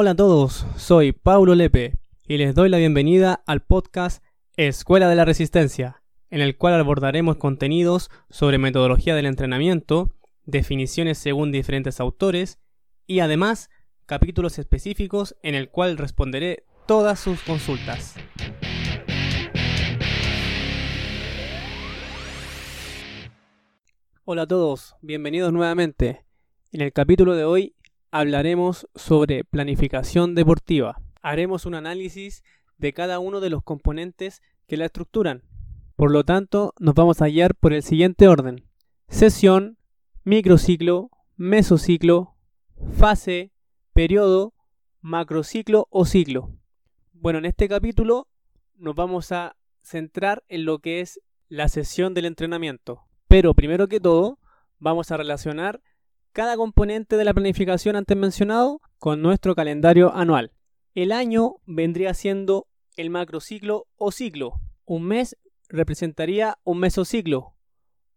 Hola a todos, soy Paulo Lepe y les doy la bienvenida al podcast Escuela de la Resistencia, en el cual abordaremos contenidos sobre metodología del entrenamiento, definiciones según diferentes autores y además capítulos específicos en el cual responderé todas sus consultas. Hola a todos, bienvenidos nuevamente. En el capítulo de hoy hablaremos sobre planificación deportiva. Haremos un análisis de cada uno de los componentes que la estructuran. Por lo tanto, nos vamos a guiar por el siguiente orden. Sesión, microciclo, mesociclo, fase, periodo, macrociclo o ciclo. Bueno, en este capítulo nos vamos a centrar en lo que es la sesión del entrenamiento. Pero primero que todo, vamos a relacionar cada componente de la planificación antes mencionado con nuestro calendario anual. El año vendría siendo el macrociclo o ciclo. Un mes representaría un mesociclo.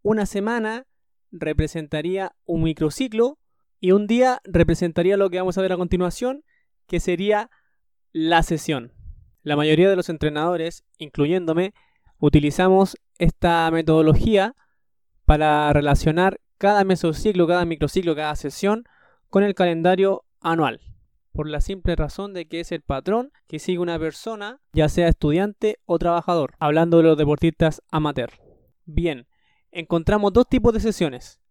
Una semana representaría un microciclo y un día representaría lo que vamos a ver a continuación, que sería la sesión. La mayoría de los entrenadores, incluyéndome, utilizamos esta metodología para relacionar cada mesociclo, cada microciclo, cada sesión con el calendario anual. Por la simple razón de que es el patrón que sigue una persona, ya sea estudiante o trabajador, hablando de los deportistas amateur. Bien, encontramos dos tipos de sesiones.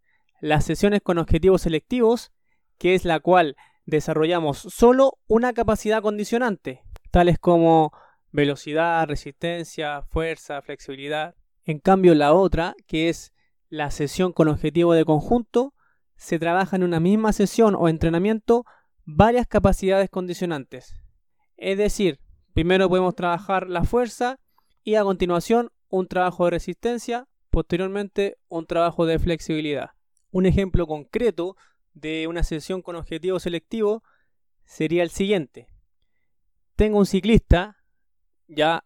Las sesiones con objetivos selectivos, que es la cual desarrollamos solo una capacidad condicionante, tales como velocidad, resistencia, fuerza, flexibilidad. En cambio, la otra, que es la sesión con objetivo de conjunto, se trabaja en una misma sesión o entrenamiento varias capacidades condicionantes. Es decir, primero podemos trabajar la fuerza y a continuación un trabajo de resistencia, posteriormente un trabajo de flexibilidad. Un ejemplo concreto de una sesión con objetivo selectivo sería el siguiente. Tengo un ciclista, ya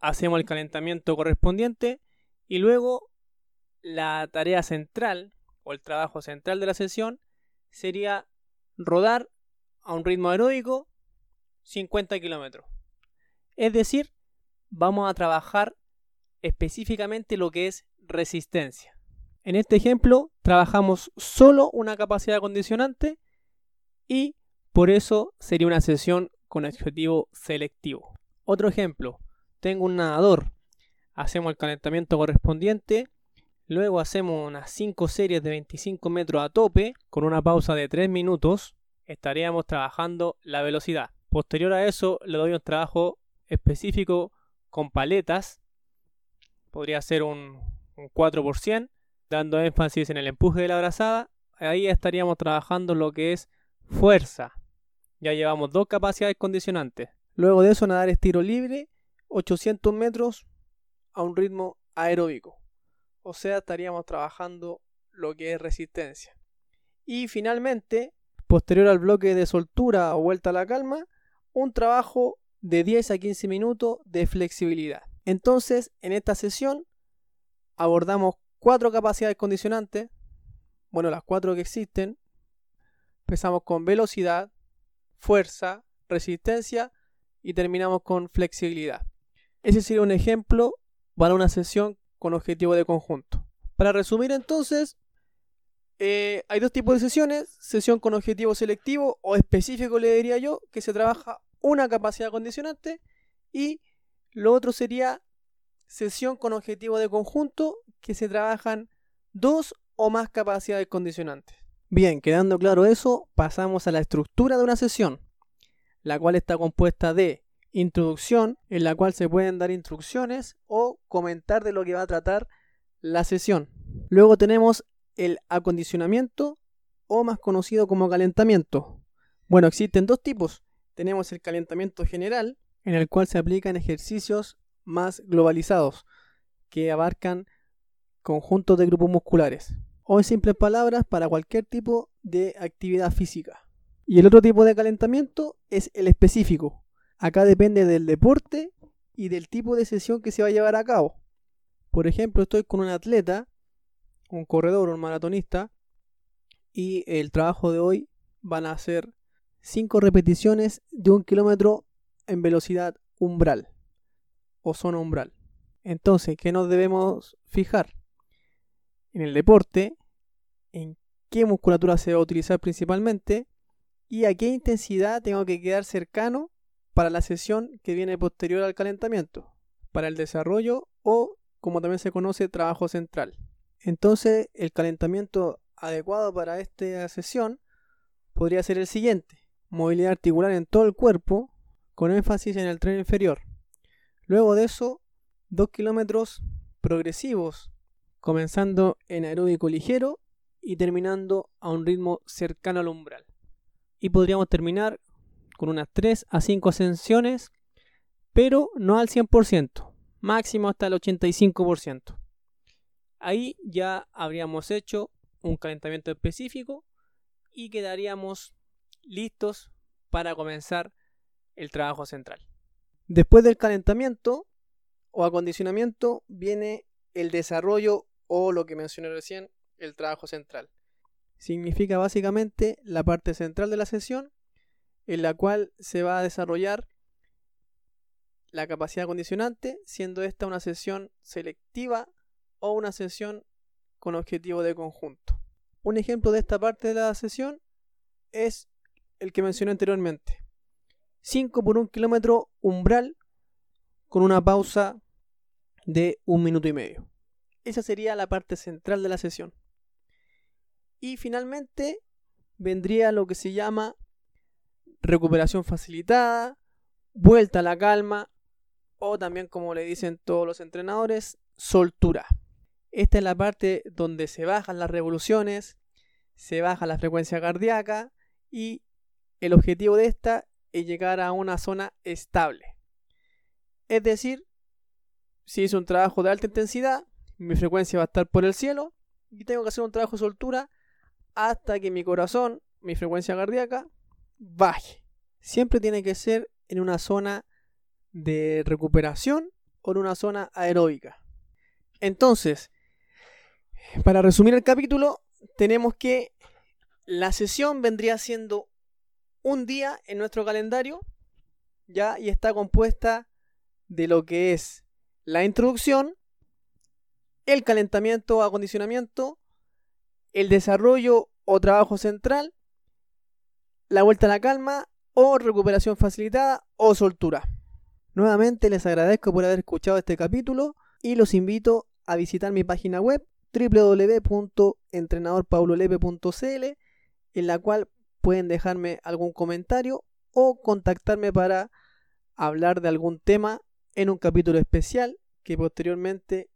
hacemos el calentamiento correspondiente y luego la tarea central o el trabajo central de la sesión sería rodar a un ritmo aeróbico 50 kilómetros. Es decir, vamos a trabajar específicamente lo que es resistencia. En este ejemplo trabajamos solo una capacidad condicionante y por eso sería una sesión con objetivo selectivo. Otro ejemplo, tengo un nadador, hacemos el calentamiento correspondiente Luego hacemos unas 5 series de 25 metros a tope con una pausa de 3 minutos. Estaríamos trabajando la velocidad. Posterior a eso le doy un trabajo específico con paletas. Podría ser un, un 4 dando énfasis en el empuje de la brazada. Ahí estaríamos trabajando lo que es fuerza. Ya llevamos dos capacidades condicionantes. Luego de eso nadar estiro libre 800 metros a un ritmo aeróbico o sea, estaríamos trabajando lo que es resistencia. Y finalmente, posterior al bloque de soltura o vuelta a la calma, un trabajo de 10 a 15 minutos de flexibilidad. Entonces, en esta sesión abordamos cuatro capacidades condicionantes, bueno, las cuatro que existen. Empezamos con velocidad, fuerza, resistencia y terminamos con flexibilidad. Ese sería un ejemplo para una sesión con objetivo de conjunto. Para resumir entonces, eh, hay dos tipos de sesiones, sesión con objetivo selectivo o específico le diría yo, que se trabaja una capacidad condicionante y lo otro sería sesión con objetivo de conjunto, que se trabajan dos o más capacidades condicionantes. Bien, quedando claro eso, pasamos a la estructura de una sesión, la cual está compuesta de introducción en la cual se pueden dar instrucciones o comentar de lo que va a tratar la sesión. Luego tenemos el acondicionamiento o más conocido como calentamiento. Bueno, existen dos tipos. Tenemos el calentamiento general, en el cual se aplican ejercicios más globalizados, que abarcan conjuntos de grupos musculares, o en simples palabras, para cualquier tipo de actividad física. Y el otro tipo de calentamiento es el específico, Acá depende del deporte y del tipo de sesión que se va a llevar a cabo. Por ejemplo, estoy con un atleta, un corredor, un maratonista, y el trabajo de hoy van a ser 5 repeticiones de un kilómetro en velocidad umbral o zona umbral. Entonces, ¿qué nos debemos fijar? En el deporte, en qué musculatura se va a utilizar principalmente y a qué intensidad tengo que quedar cercano para la sesión que viene posterior al calentamiento, para el desarrollo o, como también se conoce, trabajo central. Entonces, el calentamiento adecuado para esta sesión podría ser el siguiente. Movilidad articular en todo el cuerpo, con énfasis en el tren inferior. Luego de eso, 2 kilómetros progresivos, comenzando en aeróbico ligero y terminando a un ritmo cercano al umbral. Y podríamos terminar con unas 3 a 5 ascensiones, pero no al 100%, máximo hasta el 85%. Ahí ya habríamos hecho un calentamiento específico y quedaríamos listos para comenzar el trabajo central. Después del calentamiento o acondicionamiento viene el desarrollo o lo que mencioné recién, el trabajo central. Significa básicamente la parte central de la sesión en la cual se va a desarrollar la capacidad condicionante, siendo esta una sesión selectiva o una sesión con objetivo de conjunto. Un ejemplo de esta parte de la sesión es el que mencioné anteriormente. 5 por 1 kilómetro umbral con una pausa de un minuto y medio. Esa sería la parte central de la sesión. Y finalmente vendría lo que se llama recuperación facilitada, vuelta a la calma o también como le dicen todos los entrenadores, soltura. Esta es la parte donde se bajan las revoluciones, se baja la frecuencia cardíaca y el objetivo de esta es llegar a una zona estable. Es decir, si hice un trabajo de alta intensidad, mi frecuencia va a estar por el cielo y tengo que hacer un trabajo de soltura hasta que mi corazón, mi frecuencia cardíaca, baje. Siempre tiene que ser en una zona de recuperación o en una zona aeróbica. Entonces, para resumir el capítulo, tenemos que la sesión vendría siendo un día en nuestro calendario, ya, y está compuesta de lo que es la introducción, el calentamiento o acondicionamiento, el desarrollo o trabajo central, la vuelta a la calma o recuperación facilitada o soltura. Nuevamente les agradezco por haber escuchado este capítulo y los invito a visitar mi página web www.entrenadorpaulolepe.cl en la cual pueden dejarme algún comentario o contactarme para hablar de algún tema en un capítulo especial que posteriormente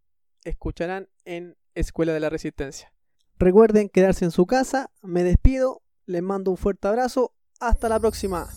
escucharán en Escuela de la Resistencia. Recuerden quedarse en su casa, me despido, les mando un fuerte abrazo, hasta la próxima.